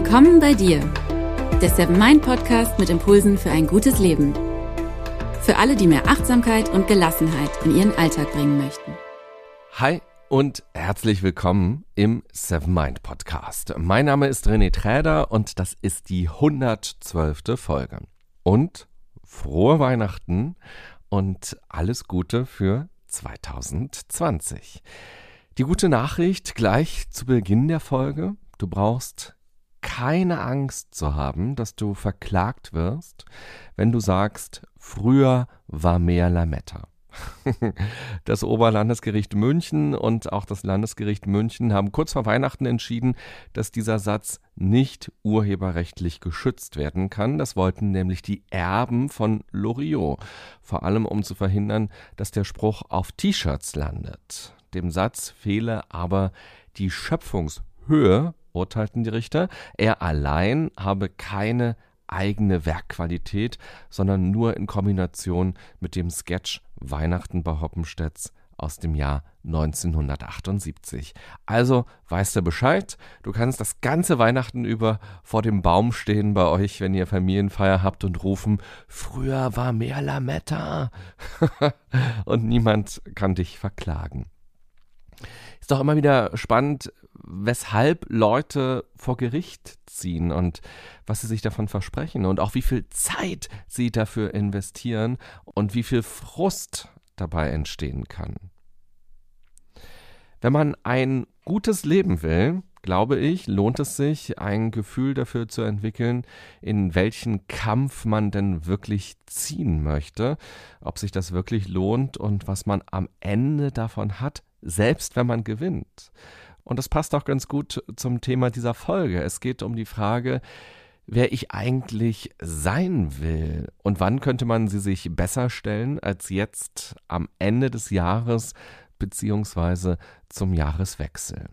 Willkommen bei dir, der Seven Mind Podcast mit Impulsen für ein gutes Leben. Für alle, die mehr Achtsamkeit und Gelassenheit in ihren Alltag bringen möchten. Hi und herzlich willkommen im Seven Mind Podcast. Mein Name ist René Träder und das ist die 112. Folge. Und frohe Weihnachten und alles Gute für 2020. Die gute Nachricht gleich zu Beginn der Folge. Du brauchst keine Angst zu haben, dass du verklagt wirst, wenn du sagst, früher war mehr Lametta. Das Oberlandesgericht München und auch das Landesgericht München haben kurz vor Weihnachten entschieden, dass dieser Satz nicht urheberrechtlich geschützt werden kann. Das wollten nämlich die Erben von Loriot, vor allem um zu verhindern, dass der Spruch auf T-Shirts landet. Dem Satz fehle aber die Schöpfungshöhe urteilten die Richter, er allein habe keine eigene Werkqualität, sondern nur in Kombination mit dem Sketch Weihnachten bei Hoppenstedts aus dem Jahr 1978. Also weißt du Bescheid, du kannst das ganze Weihnachten über vor dem Baum stehen bei euch, wenn ihr Familienfeier habt und rufen, früher war mehr Lametta. und niemand kann dich verklagen. Ist doch immer wieder spannend, weshalb Leute vor Gericht ziehen und was sie sich davon versprechen und auch wie viel Zeit sie dafür investieren und wie viel Frust dabei entstehen kann. Wenn man ein gutes Leben will, glaube ich, lohnt es sich, ein Gefühl dafür zu entwickeln, in welchen Kampf man denn wirklich ziehen möchte, ob sich das wirklich lohnt und was man am Ende davon hat, selbst wenn man gewinnt. Und das passt auch ganz gut zum Thema dieser Folge. Es geht um die Frage, wer ich eigentlich sein will und wann könnte man sie sich besser stellen als jetzt am Ende des Jahres beziehungsweise zum Jahreswechsel.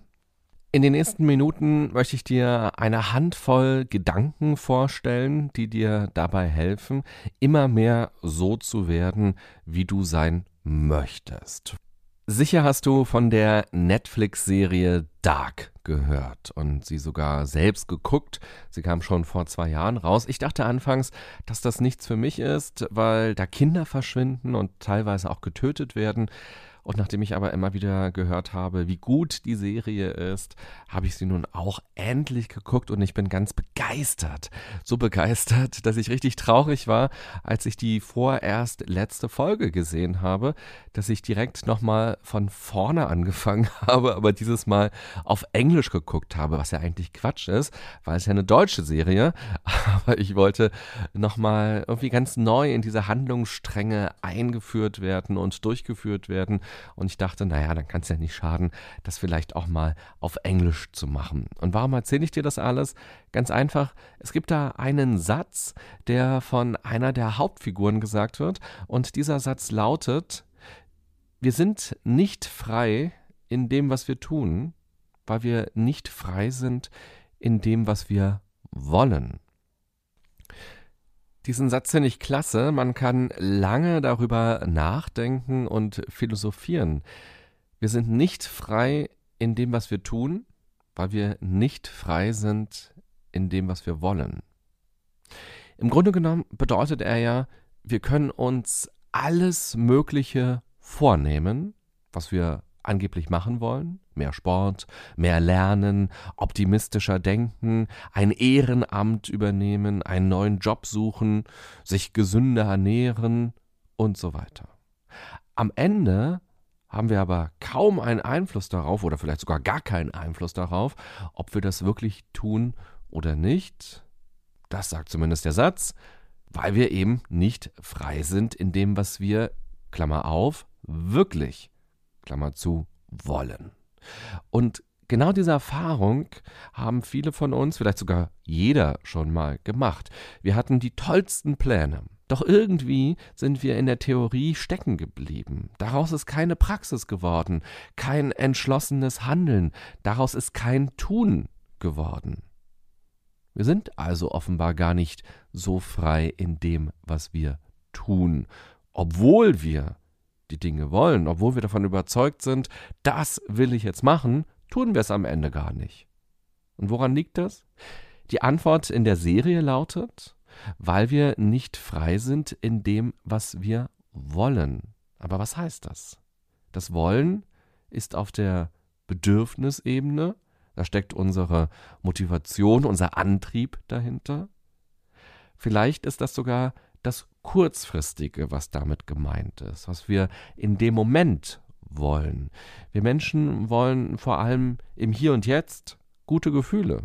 In den nächsten Minuten möchte ich dir eine Handvoll Gedanken vorstellen, die dir dabei helfen, immer mehr so zu werden, wie du sein möchtest. Sicher hast du von der Netflix-Serie Dark gehört und sie sogar selbst geguckt. Sie kam schon vor zwei Jahren raus. Ich dachte anfangs, dass das nichts für mich ist, weil da Kinder verschwinden und teilweise auch getötet werden. Und nachdem ich aber immer wieder gehört habe, wie gut die Serie ist, habe ich sie nun auch endlich geguckt und ich bin ganz begeistert. So begeistert, dass ich richtig traurig war, als ich die vorerst letzte Folge gesehen habe, dass ich direkt nochmal von vorne angefangen habe, aber dieses Mal auf Englisch geguckt habe, was ja eigentlich Quatsch ist, weil es ja eine deutsche Serie, aber ich wollte nochmal irgendwie ganz neu in diese Handlungsstränge eingeführt werden und durchgeführt werden und ich dachte, naja, dann kann es ja nicht schaden, das vielleicht auch mal auf Englisch zu machen. Und warum erzähle ich dir das alles? Ganz einfach, es gibt da einen Satz, der von einer der Hauptfiguren gesagt wird. Und dieser Satz lautet, wir sind nicht frei in dem, was wir tun, weil wir nicht frei sind in dem, was wir wollen. Diesen Satz finde ich klasse. Man kann lange darüber nachdenken und philosophieren. Wir sind nicht frei in dem, was wir tun, weil wir nicht frei sind in dem, was wir wollen. Im Grunde genommen bedeutet er ja, wir können uns alles Mögliche vornehmen, was wir angeblich machen wollen. Mehr Sport, mehr Lernen, optimistischer denken, ein Ehrenamt übernehmen, einen neuen Job suchen, sich gesünder ernähren und so weiter. Am Ende haben wir aber kaum einen Einfluss darauf oder vielleicht sogar gar keinen Einfluss darauf, ob wir das wirklich tun oder nicht. Das sagt zumindest der Satz, weil wir eben nicht frei sind in dem, was wir, Klammer auf, wirklich Klammer zu, wollen. Und genau diese Erfahrung haben viele von uns, vielleicht sogar jeder schon mal gemacht. Wir hatten die tollsten Pläne. Doch irgendwie sind wir in der Theorie stecken geblieben. Daraus ist keine Praxis geworden, kein entschlossenes Handeln, daraus ist kein Tun geworden. Wir sind also offenbar gar nicht so frei in dem, was wir tun, obwohl wir die Dinge wollen, obwohl wir davon überzeugt sind, das will ich jetzt machen, tun wir es am Ende gar nicht. Und woran liegt das? Die Antwort in der Serie lautet, weil wir nicht frei sind in dem, was wir wollen. Aber was heißt das? Das Wollen ist auf der Bedürfnisebene, da steckt unsere Motivation, unser Antrieb dahinter. Vielleicht ist das sogar das Kurzfristige, was damit gemeint ist, was wir in dem Moment wollen. Wir Menschen wollen vor allem im Hier und Jetzt gute Gefühle.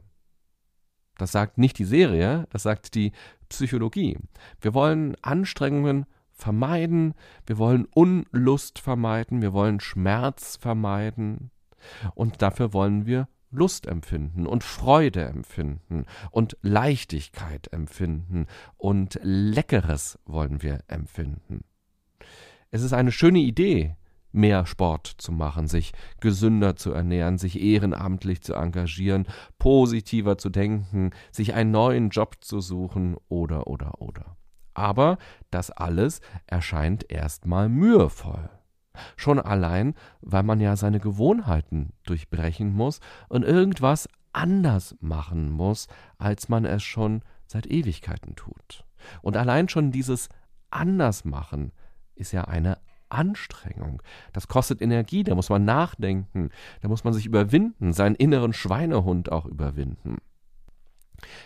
Das sagt nicht die Serie, das sagt die Psychologie. Wir wollen Anstrengungen vermeiden, wir wollen Unlust vermeiden, wir wollen Schmerz vermeiden und dafür wollen wir Lust empfinden und Freude empfinden und Leichtigkeit empfinden und Leckeres wollen wir empfinden. Es ist eine schöne Idee, mehr Sport zu machen, sich gesünder zu ernähren, sich ehrenamtlich zu engagieren, positiver zu denken, sich einen neuen Job zu suchen oder oder oder. Aber das alles erscheint erstmal mühevoll. Schon allein, weil man ja seine Gewohnheiten durchbrechen muss und irgendwas anders machen muss, als man es schon seit Ewigkeiten tut. Und allein schon dieses Andersmachen ist ja eine Anstrengung. Das kostet Energie, da muss man nachdenken, da muss man sich überwinden, seinen inneren Schweinehund auch überwinden.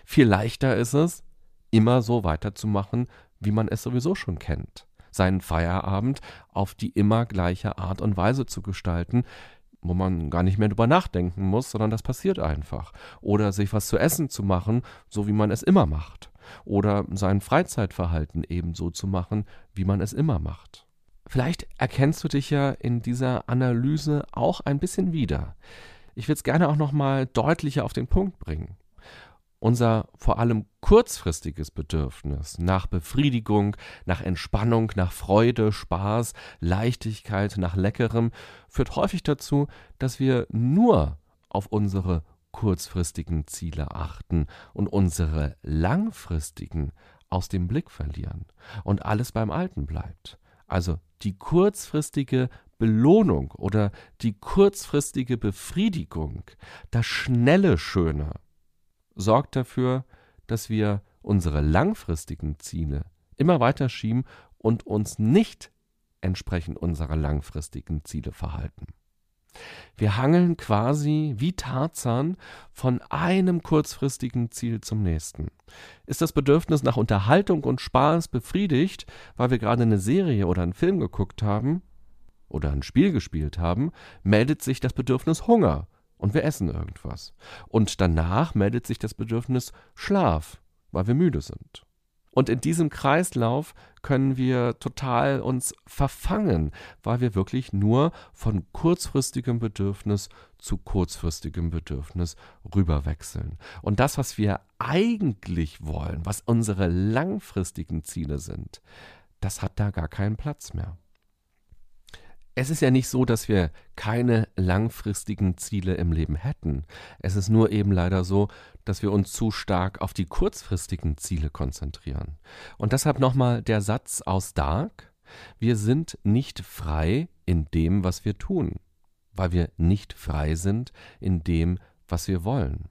Viel leichter ist es, immer so weiterzumachen, wie man es sowieso schon kennt seinen Feierabend auf die immer gleiche Art und Weise zu gestalten, wo man gar nicht mehr drüber nachdenken muss, sondern das passiert einfach. Oder sich was zu essen zu machen, so wie man es immer macht. Oder sein Freizeitverhalten ebenso zu machen, wie man es immer macht. Vielleicht erkennst du dich ja in dieser Analyse auch ein bisschen wieder. Ich will es gerne auch noch mal deutlicher auf den Punkt bringen unser vor allem kurzfristiges Bedürfnis nach Befriedigung, nach Entspannung, nach Freude, Spaß, Leichtigkeit, nach Leckerem führt häufig dazu, dass wir nur auf unsere kurzfristigen Ziele achten und unsere langfristigen aus dem Blick verlieren und alles beim Alten bleibt. Also die kurzfristige Belohnung oder die kurzfristige Befriedigung, das schnelle Schöne, sorgt dafür, dass wir unsere langfristigen Ziele immer weiter schieben und uns nicht entsprechend unserer langfristigen Ziele verhalten. Wir hangeln quasi wie Tarzan von einem kurzfristigen Ziel zum nächsten. Ist das Bedürfnis nach Unterhaltung und Spaß befriedigt, weil wir gerade eine Serie oder einen Film geguckt haben oder ein Spiel gespielt haben, meldet sich das Bedürfnis Hunger und wir essen irgendwas. Und danach meldet sich das Bedürfnis Schlaf, weil wir müde sind. Und in diesem Kreislauf können wir total uns verfangen, weil wir wirklich nur von kurzfristigem Bedürfnis zu kurzfristigem Bedürfnis rüberwechseln. Und das, was wir eigentlich wollen, was unsere langfristigen Ziele sind, das hat da gar keinen Platz mehr. Es ist ja nicht so, dass wir keine langfristigen Ziele im Leben hätten. Es ist nur eben leider so, dass wir uns zu stark auf die kurzfristigen Ziele konzentrieren. Und deshalb nochmal der Satz aus Dark. Wir sind nicht frei in dem, was wir tun, weil wir nicht frei sind in dem, was wir wollen.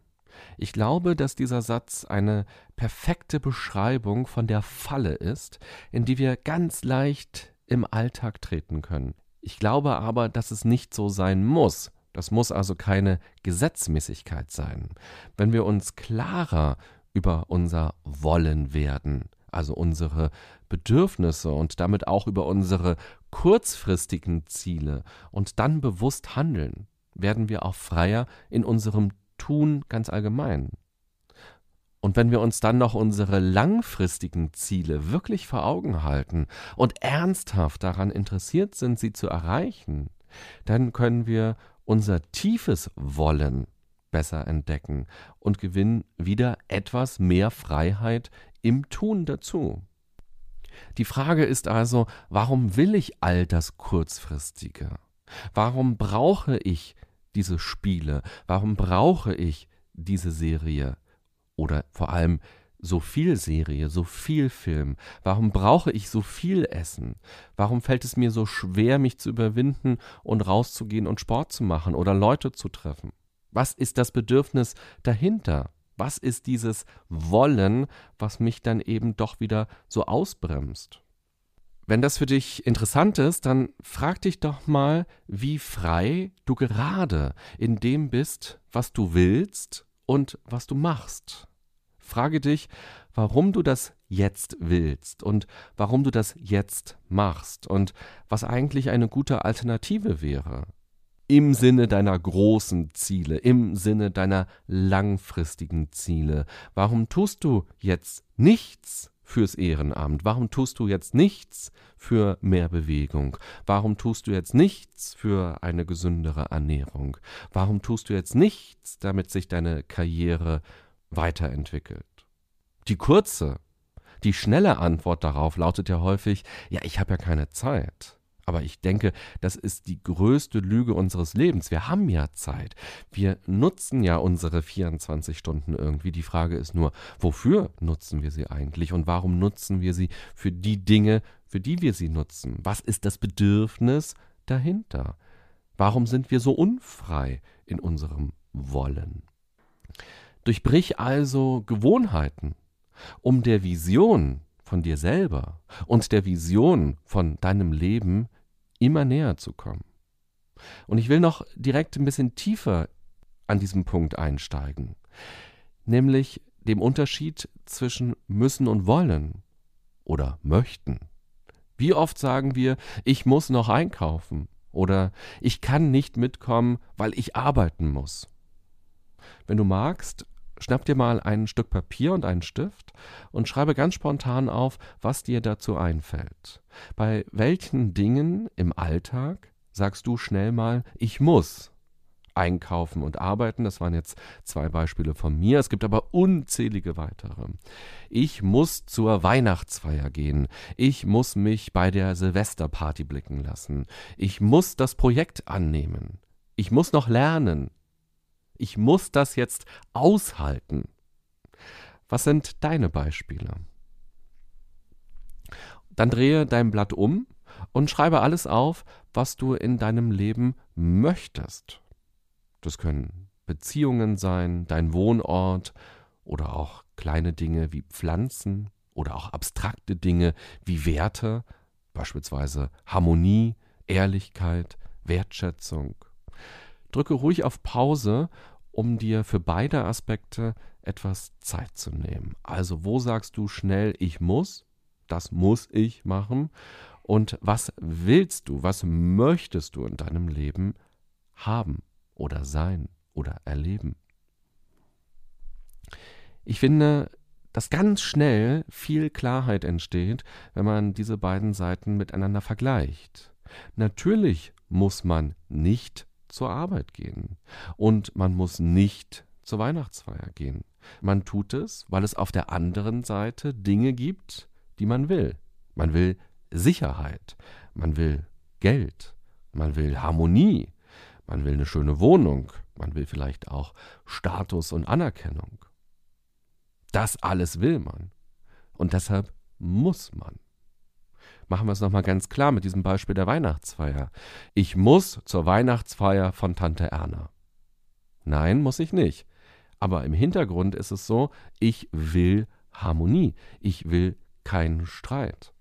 Ich glaube, dass dieser Satz eine perfekte Beschreibung von der Falle ist, in die wir ganz leicht im Alltag treten können. Ich glaube aber, dass es nicht so sein muss. Das muss also keine Gesetzmäßigkeit sein. Wenn wir uns klarer über unser Wollen werden, also unsere Bedürfnisse und damit auch über unsere kurzfristigen Ziele und dann bewusst handeln, werden wir auch freier in unserem Tun ganz allgemein. Und wenn wir uns dann noch unsere langfristigen Ziele wirklich vor Augen halten und ernsthaft daran interessiert sind, sie zu erreichen, dann können wir unser tiefes Wollen besser entdecken und gewinnen wieder etwas mehr Freiheit im Tun dazu. Die Frage ist also, warum will ich all das Kurzfristige? Warum brauche ich diese Spiele? Warum brauche ich diese Serie? Oder vor allem so viel Serie, so viel Film? Warum brauche ich so viel Essen? Warum fällt es mir so schwer, mich zu überwinden und rauszugehen und Sport zu machen oder Leute zu treffen? Was ist das Bedürfnis dahinter? Was ist dieses Wollen, was mich dann eben doch wieder so ausbremst? Wenn das für dich interessant ist, dann frag dich doch mal, wie frei du gerade in dem bist, was du willst und was du machst. Frage dich, warum du das jetzt willst und warum du das jetzt machst und was eigentlich eine gute Alternative wäre. Im Sinne deiner großen Ziele, im Sinne deiner langfristigen Ziele. Warum tust du jetzt nichts fürs Ehrenamt? Warum tust du jetzt nichts für mehr Bewegung? Warum tust du jetzt nichts für eine gesündere Ernährung? Warum tust du jetzt nichts, damit sich deine Karriere weiterentwickelt? Die kurze, die schnelle Antwort darauf lautet ja häufig, ja, ich habe ja keine Zeit. Aber ich denke, das ist die größte Lüge unseres Lebens. Wir haben ja Zeit. Wir nutzen ja unsere 24 Stunden irgendwie. Die Frage ist nur, wofür nutzen wir sie eigentlich und warum nutzen wir sie für die Dinge, für die wir sie nutzen? Was ist das Bedürfnis dahinter? Warum sind wir so unfrei in unserem Wollen? Durchbrich also Gewohnheiten, um der Vision von dir selber und der Vision von deinem Leben immer näher zu kommen. Und ich will noch direkt ein bisschen tiefer an diesem Punkt einsteigen, nämlich dem Unterschied zwischen müssen und wollen oder möchten. Wie oft sagen wir, ich muss noch einkaufen oder ich kann nicht mitkommen, weil ich arbeiten muss. Wenn du magst, Schnapp dir mal ein Stück Papier und einen Stift und schreibe ganz spontan auf, was dir dazu einfällt. Bei welchen Dingen im Alltag sagst du schnell mal, ich muss einkaufen und arbeiten. Das waren jetzt zwei Beispiele von mir. Es gibt aber unzählige weitere. Ich muss zur Weihnachtsfeier gehen. Ich muss mich bei der Silvesterparty blicken lassen. Ich muss das Projekt annehmen. Ich muss noch lernen. Ich muss das jetzt aushalten. Was sind deine Beispiele? Dann drehe dein Blatt um und schreibe alles auf, was du in deinem Leben möchtest. Das können Beziehungen sein, dein Wohnort oder auch kleine Dinge wie Pflanzen oder auch abstrakte Dinge wie Werte, beispielsweise Harmonie, Ehrlichkeit, Wertschätzung. Drücke ruhig auf Pause um dir für beide Aspekte etwas Zeit zu nehmen. Also wo sagst du schnell, ich muss, das muss ich machen und was willst du, was möchtest du in deinem Leben haben oder sein oder erleben? Ich finde, dass ganz schnell viel Klarheit entsteht, wenn man diese beiden Seiten miteinander vergleicht. Natürlich muss man nicht zur Arbeit gehen. Und man muss nicht zur Weihnachtsfeier gehen. Man tut es, weil es auf der anderen Seite Dinge gibt, die man will. Man will Sicherheit, man will Geld, man will Harmonie, man will eine schöne Wohnung, man will vielleicht auch Status und Anerkennung. Das alles will man. Und deshalb muss man machen wir es nochmal ganz klar mit diesem Beispiel der Weihnachtsfeier. Ich muss zur Weihnachtsfeier von Tante Erna. Nein, muss ich nicht. Aber im Hintergrund ist es so, ich will Harmonie. Ich will keinen Streit.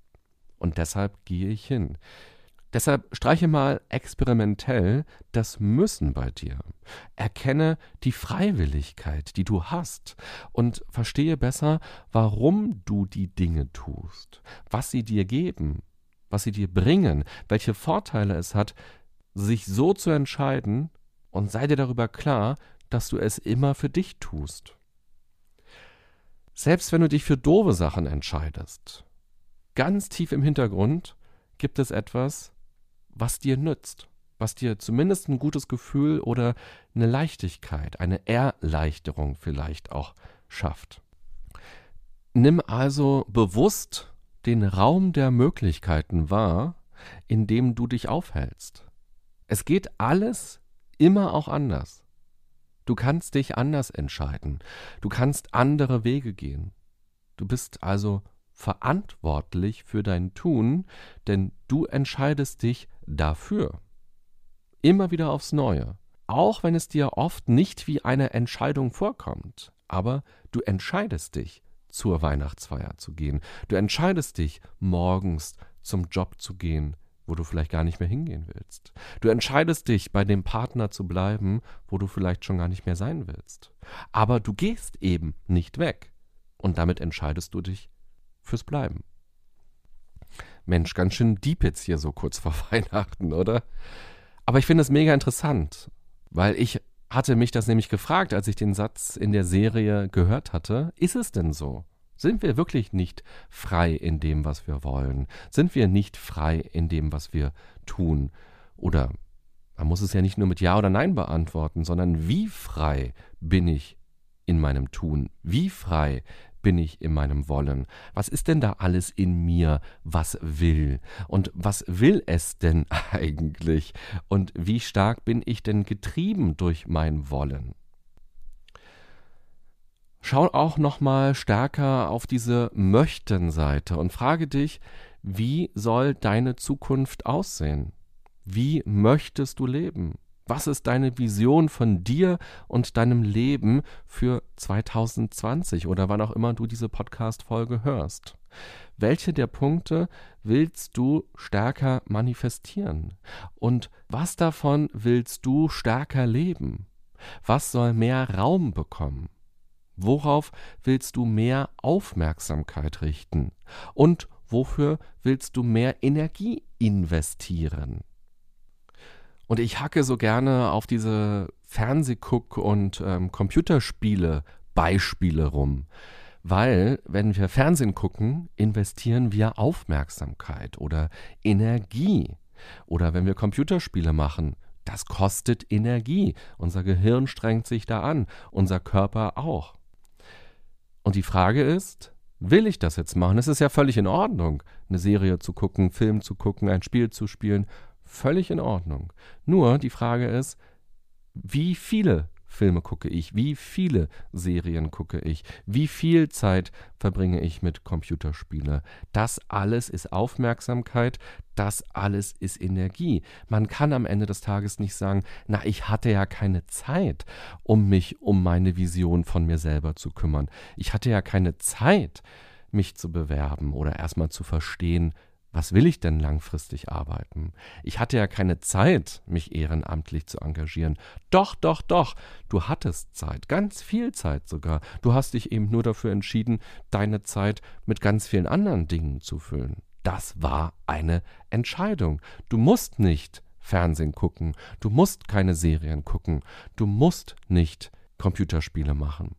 Und deshalb gehe ich hin. Deshalb streiche mal experimentell das Müssen bei dir. Erkenne die Freiwilligkeit, die du hast und verstehe besser, warum du die Dinge tust, was sie dir geben, was sie dir bringen, welche Vorteile es hat, sich so zu entscheiden und sei dir darüber klar, dass du es immer für dich tust. Selbst wenn du dich für doofe Sachen entscheidest, ganz tief im Hintergrund gibt es etwas, was dir nützt, was dir zumindest ein gutes Gefühl oder eine Leichtigkeit, eine Erleichterung vielleicht auch schafft. Nimm also bewusst den Raum der Möglichkeiten wahr, in dem du dich aufhältst. Es geht alles immer auch anders. Du kannst dich anders entscheiden. Du kannst andere Wege gehen. Du bist also verantwortlich für dein Tun, denn du entscheidest dich dafür. Immer wieder aufs Neue. Auch wenn es dir oft nicht wie eine Entscheidung vorkommt. aber du entscheidest dich, zur Weihnachtsfeier zu gehen. Du entscheidest dich, morgens zum Job zu gehen, wo du vielleicht gar nicht mehr hingehen willst. Du entscheidest dich, bei dem Partner zu bleiben, wo du vielleicht schon gar nicht mehr sein willst. Aber du gehst eben nicht weg. Und damit entscheidest du dich fürs Bleiben. Mensch, ganz schön deep jetzt hier so kurz vor Weihnachten, oder? Aber ich finde es mega interessant, weil ich hatte mich das nämlich gefragt, als ich den Satz in der Serie gehört hatte. Ist es denn so? Sind wir wirklich nicht frei in dem, was wir wollen? Sind wir nicht frei in dem, was wir tun? Oder man muss es ja nicht nur mit Ja oder Nein beantworten, sondern wie frei bin ich in meinem Tun? Wie frei bin ich in meinem Wollen? Was ist denn da alles in mir, was will? Und was will es denn eigentlich? Und wie stark bin ich denn getrieben durch mein Wollen? Schau auch noch mal stärker auf diese Möchten-Seite und frage dich, wie soll deine Zukunft aussehen? Wie möchtest du leben? Was ist deine Vision von dir und deinem Leben für 2020 oder wann auch immer du diese Podcast-Folge hörst? Welche der Punkte willst du stärker manifestieren? Und was davon willst du stärker leben? Was soll mehr Raum bekommen? Worauf willst du mehr Aufmerksamkeit richten? Und wofür willst du mehr Energie investieren? Und ich hacke so gerne auf diese Fernsehguck- und ähm, Computerspiele-Beispiele rum. Weil, wenn wir Fernsehen gucken, investieren wir Aufmerksamkeit oder Energie. Oder wenn wir Computerspiele machen, das kostet Energie. Unser Gehirn strengt sich da an, unser Körper auch. Und die Frage ist, will ich das jetzt machen? Es ist ja völlig in Ordnung, eine Serie zu gucken, Film zu gucken, ein Spiel zu spielen Völlig in Ordnung. Nur die Frage ist, wie viele Filme gucke ich? Wie viele Serien gucke ich? Wie viel Zeit verbringe ich mit Computerspiele? Das alles ist Aufmerksamkeit, das alles ist Energie. Man kann am Ende des Tages nicht sagen, na, ich hatte ja keine Zeit, um mich um meine Vision von mir selber zu kümmern. Ich hatte ja keine Zeit, mich zu bewerben oder erstmal zu verstehen, was will ich denn langfristig arbeiten? Ich hatte ja keine Zeit, mich ehrenamtlich zu engagieren. Doch, doch, doch, du hattest Zeit, ganz viel Zeit sogar. Du hast dich eben nur dafür entschieden, deine Zeit mit ganz vielen anderen Dingen zu füllen. Das war eine Entscheidung. Du musst nicht Fernsehen gucken, du musst keine Serien gucken, du musst nicht Computerspiele machen.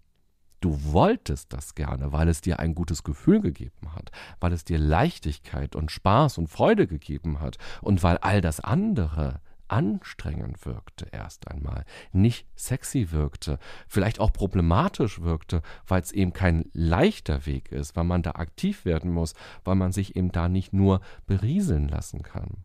Du wolltest das gerne, weil es dir ein gutes Gefühl gegeben hat, weil es dir Leichtigkeit und Spaß und Freude gegeben hat und weil all das andere anstrengend wirkte erst einmal, nicht sexy wirkte, vielleicht auch problematisch wirkte, weil es eben kein leichter Weg ist, weil man da aktiv werden muss, weil man sich eben da nicht nur berieseln lassen kann.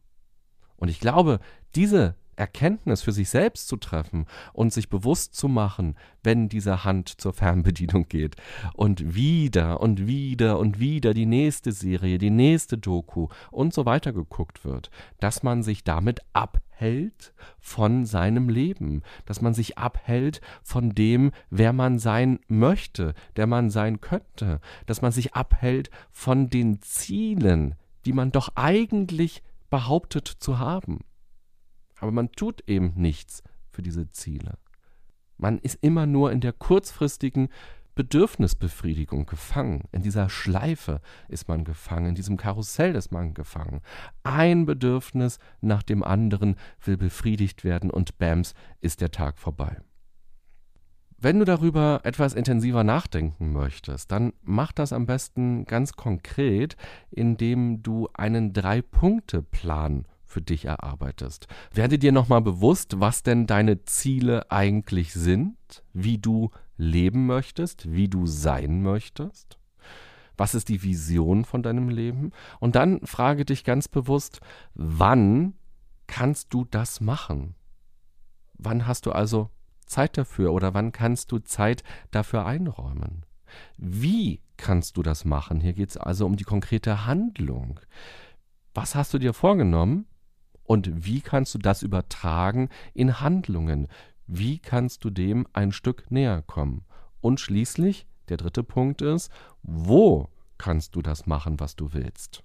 Und ich glaube, diese Erkenntnis für sich selbst zu treffen und sich bewusst zu machen, wenn diese Hand zur Fernbedienung geht. Und wieder und wieder und wieder die nächste Serie, die nächste Doku und so weiter geguckt wird, dass man sich damit abhält von seinem Leben, dass man sich abhält von dem, wer man sein möchte, der man sein könnte, dass man sich abhält von den Zielen, die man doch eigentlich behauptet zu haben. Aber man tut eben nichts für diese Ziele. Man ist immer nur in der kurzfristigen Bedürfnisbefriedigung gefangen. In dieser Schleife ist man gefangen, in diesem Karussell ist man gefangen. Ein Bedürfnis nach dem anderen will befriedigt werden und bams ist der Tag vorbei. Wenn du darüber etwas intensiver nachdenken möchtest, dann mach das am besten ganz konkret, indem du einen Drei-Punkte-Plan für dich erarbeitest. Werde dir nochmal bewusst, was denn deine Ziele eigentlich sind, wie du leben möchtest, wie du sein möchtest. Was ist die Vision von deinem Leben? Und dann frage dich ganz bewusst, wann kannst du das machen? Wann hast du also Zeit dafür oder wann kannst du Zeit dafür einräumen? Wie kannst du das machen? Hier geht es also um die konkrete Handlung. Was hast du dir vorgenommen? Und wie kannst du das übertragen in Handlungen? Wie kannst du dem ein Stück näher kommen? Und schließlich, der dritte Punkt ist, wo kannst du das machen, was du willst?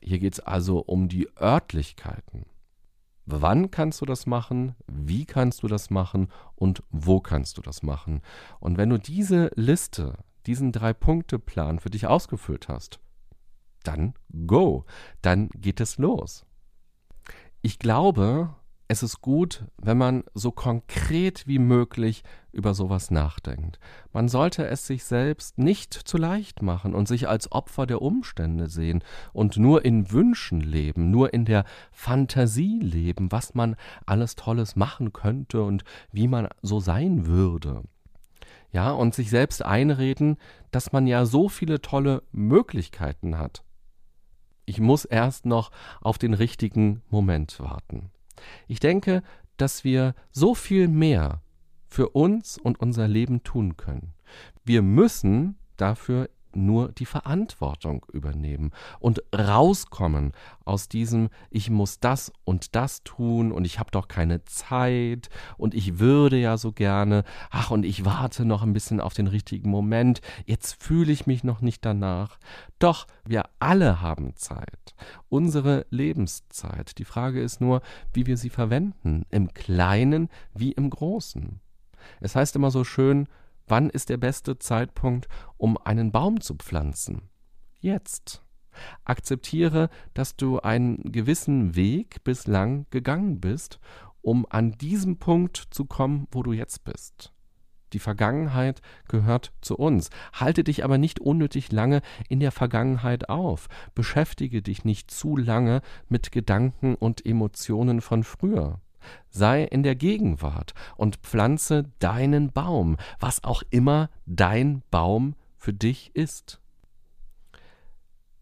Hier geht es also um die Örtlichkeiten. Wann kannst du das machen? Wie kannst du das machen? Und wo kannst du das machen? Und wenn du diese Liste, diesen Drei-Punkte-Plan für dich ausgefüllt hast, dann go, dann geht es los. Ich glaube, es ist gut, wenn man so konkret wie möglich über sowas nachdenkt. Man sollte es sich selbst nicht zu leicht machen und sich als Opfer der Umstände sehen und nur in Wünschen leben, nur in der Fantasie leben, was man alles Tolles machen könnte und wie man so sein würde. Ja, und sich selbst einreden, dass man ja so viele tolle Möglichkeiten hat. Ich muss erst noch auf den richtigen Moment warten. Ich denke, dass wir so viel mehr für uns und unser Leben tun können. Wir müssen dafür nur die Verantwortung übernehmen und rauskommen aus diesem ich muss das und das tun und ich habe doch keine Zeit und ich würde ja so gerne, ach und ich warte noch ein bisschen auf den richtigen Moment, jetzt fühle ich mich noch nicht danach. Doch, wir alle haben Zeit, unsere Lebenszeit. Die Frage ist nur, wie wir sie verwenden, im kleinen wie im großen. Es heißt immer so schön, Wann ist der beste Zeitpunkt, um einen Baum zu pflanzen? Jetzt. Akzeptiere, dass du einen gewissen Weg bislang gegangen bist, um an diesem Punkt zu kommen, wo du jetzt bist. Die Vergangenheit gehört zu uns. Halte dich aber nicht unnötig lange in der Vergangenheit auf. Beschäftige dich nicht zu lange mit Gedanken und Emotionen von früher. Sei in der Gegenwart und pflanze deinen Baum, was auch immer dein Baum für dich ist.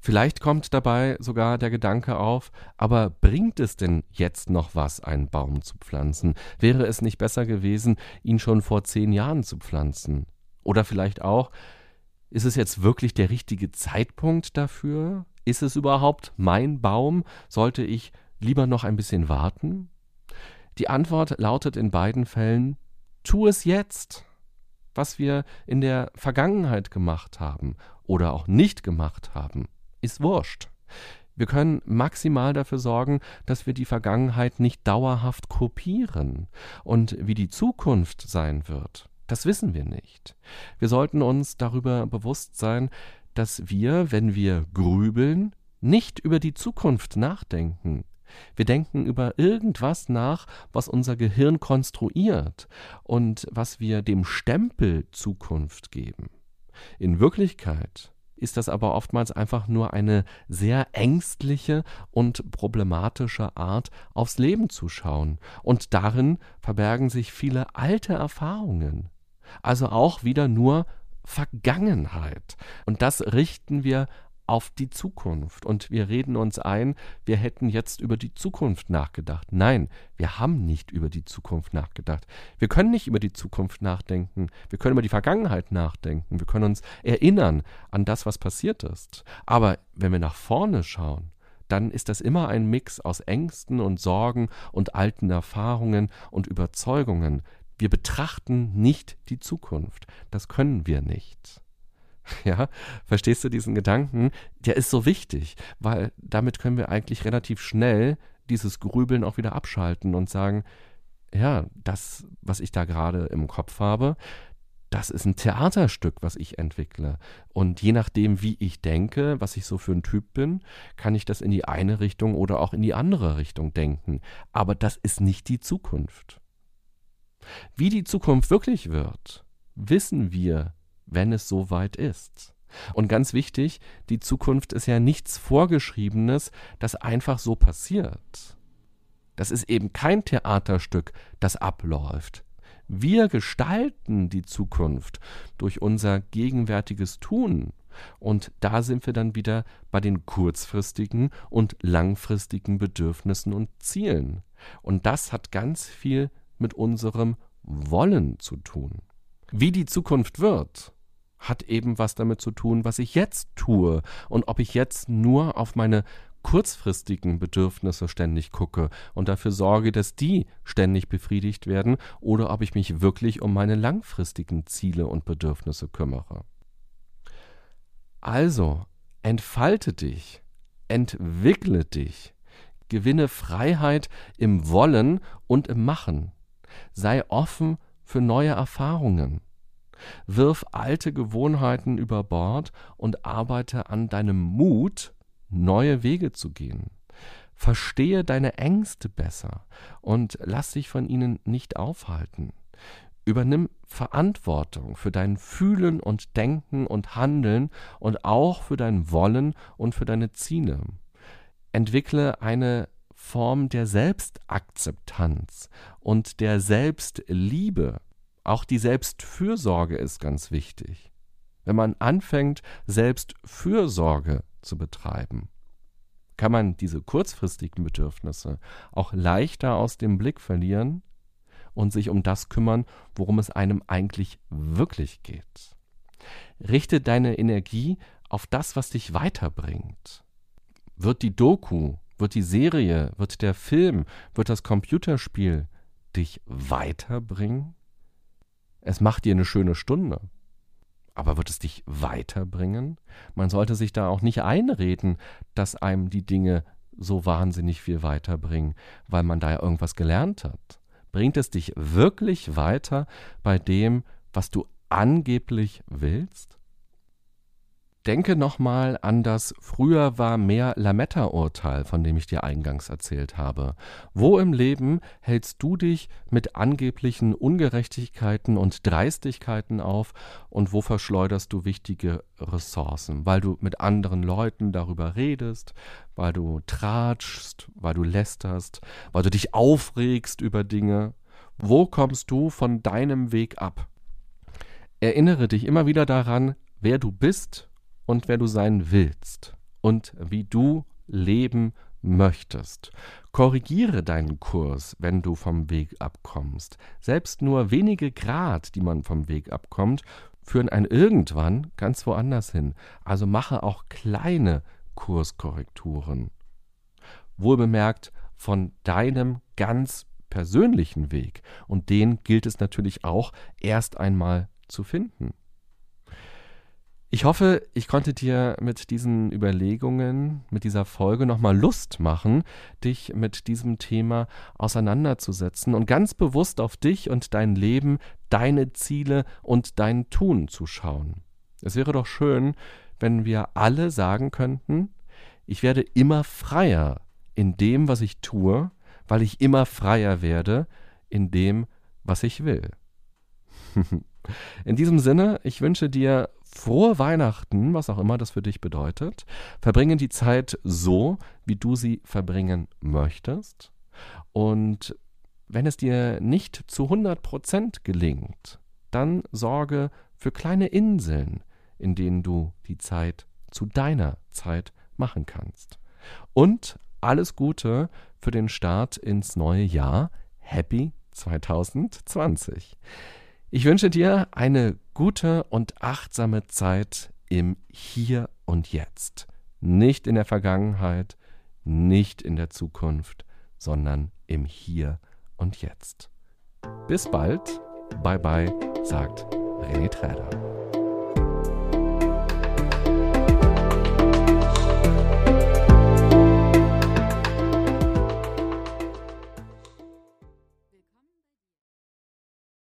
Vielleicht kommt dabei sogar der Gedanke auf, aber bringt es denn jetzt noch was, einen Baum zu pflanzen? Wäre es nicht besser gewesen, ihn schon vor zehn Jahren zu pflanzen? Oder vielleicht auch, ist es jetzt wirklich der richtige Zeitpunkt dafür? Ist es überhaupt mein Baum? Sollte ich lieber noch ein bisschen warten? Die Antwort lautet in beiden Fällen, tu es jetzt. Was wir in der Vergangenheit gemacht haben oder auch nicht gemacht haben, ist wurscht. Wir können maximal dafür sorgen, dass wir die Vergangenheit nicht dauerhaft kopieren. Und wie die Zukunft sein wird, das wissen wir nicht. Wir sollten uns darüber bewusst sein, dass wir, wenn wir grübeln, nicht über die Zukunft nachdenken, wir denken über irgendwas nach, was unser Gehirn konstruiert und was wir dem Stempel Zukunft geben. In Wirklichkeit ist das aber oftmals einfach nur eine sehr ängstliche und problematische Art, aufs Leben zu schauen. Und darin verbergen sich viele alte Erfahrungen. Also auch wieder nur Vergangenheit. Und das richten wir auf die Zukunft. Und wir reden uns ein, wir hätten jetzt über die Zukunft nachgedacht. Nein, wir haben nicht über die Zukunft nachgedacht. Wir können nicht über die Zukunft nachdenken. Wir können über die Vergangenheit nachdenken. Wir können uns erinnern an das, was passiert ist. Aber wenn wir nach vorne schauen, dann ist das immer ein Mix aus Ängsten und Sorgen und alten Erfahrungen und Überzeugungen. Wir betrachten nicht die Zukunft. Das können wir nicht. Ja, verstehst du diesen Gedanken? Der ist so wichtig, weil damit können wir eigentlich relativ schnell dieses Grübeln auch wieder abschalten und sagen, ja, das, was ich da gerade im Kopf habe, das ist ein Theaterstück, was ich entwickle. Und je nachdem, wie ich denke, was ich so für ein Typ bin, kann ich das in die eine Richtung oder auch in die andere Richtung denken. Aber das ist nicht die Zukunft. Wie die Zukunft wirklich wird, wissen wir wenn es soweit ist. Und ganz wichtig, die Zukunft ist ja nichts Vorgeschriebenes, das einfach so passiert. Das ist eben kein Theaterstück, das abläuft. Wir gestalten die Zukunft durch unser gegenwärtiges Tun. Und da sind wir dann wieder bei den kurzfristigen und langfristigen Bedürfnissen und Zielen. Und das hat ganz viel mit unserem Wollen zu tun. Wie die Zukunft wird, hat eben was damit zu tun, was ich jetzt tue und ob ich jetzt nur auf meine kurzfristigen Bedürfnisse ständig gucke und dafür sorge, dass die ständig befriedigt werden, oder ob ich mich wirklich um meine langfristigen Ziele und Bedürfnisse kümmere. Also, entfalte dich, entwickle dich, gewinne Freiheit im Wollen und im Machen, sei offen für neue Erfahrungen. Wirf alte Gewohnheiten über Bord und arbeite an deinem Mut, neue Wege zu gehen. Verstehe deine Ängste besser und lass dich von ihnen nicht aufhalten. Übernimm Verantwortung für dein Fühlen und Denken und Handeln und auch für dein Wollen und für deine Ziele. Entwickle eine Form der Selbstakzeptanz und der Selbstliebe. Auch die Selbstfürsorge ist ganz wichtig. Wenn man anfängt, Selbstfürsorge zu betreiben, kann man diese kurzfristigen Bedürfnisse auch leichter aus dem Blick verlieren und sich um das kümmern, worum es einem eigentlich wirklich geht. Richte deine Energie auf das, was dich weiterbringt. Wird die Doku, wird die Serie, wird der Film, wird das Computerspiel dich weiterbringen? Es macht dir eine schöne Stunde. Aber wird es dich weiterbringen? Man sollte sich da auch nicht einreden, dass einem die Dinge so wahnsinnig viel weiterbringen, weil man da ja irgendwas gelernt hat. Bringt es dich wirklich weiter bei dem, was du angeblich willst? Denke nochmal an das Früher war mehr Lametta-Urteil, von dem ich dir eingangs erzählt habe. Wo im Leben hältst du dich mit angeblichen Ungerechtigkeiten und Dreistigkeiten auf und wo verschleuderst du wichtige Ressourcen? Weil du mit anderen Leuten darüber redest, weil du tratschst, weil du lästerst, weil du dich aufregst über Dinge. Wo kommst du von deinem Weg ab? Erinnere dich immer wieder daran, wer du bist und wer du sein willst und wie du leben möchtest. Korrigiere deinen Kurs, wenn du vom Weg abkommst. Selbst nur wenige Grad, die man vom Weg abkommt, führen ein irgendwann ganz woanders hin. Also mache auch kleine Kurskorrekturen. Wohlbemerkt von deinem ganz persönlichen Weg. Und den gilt es natürlich auch erst einmal zu finden. Ich hoffe, ich konnte dir mit diesen Überlegungen, mit dieser Folge nochmal Lust machen, dich mit diesem Thema auseinanderzusetzen und ganz bewusst auf dich und dein Leben, deine Ziele und dein Tun zu schauen. Es wäre doch schön, wenn wir alle sagen könnten, ich werde immer freier in dem, was ich tue, weil ich immer freier werde in dem, was ich will. In diesem Sinne, ich wünsche dir frohe Weihnachten, was auch immer das für dich bedeutet. Verbringe die Zeit so, wie du sie verbringen möchtest. Und wenn es dir nicht zu 100% gelingt, dann sorge für kleine Inseln, in denen du die Zeit zu deiner Zeit machen kannst. Und alles Gute für den Start ins neue Jahr. Happy 2020. Ich wünsche dir eine gute und achtsame Zeit im Hier und Jetzt. Nicht in der Vergangenheit, nicht in der Zukunft, sondern im Hier und Jetzt. Bis bald. Bye bye, sagt René Träder.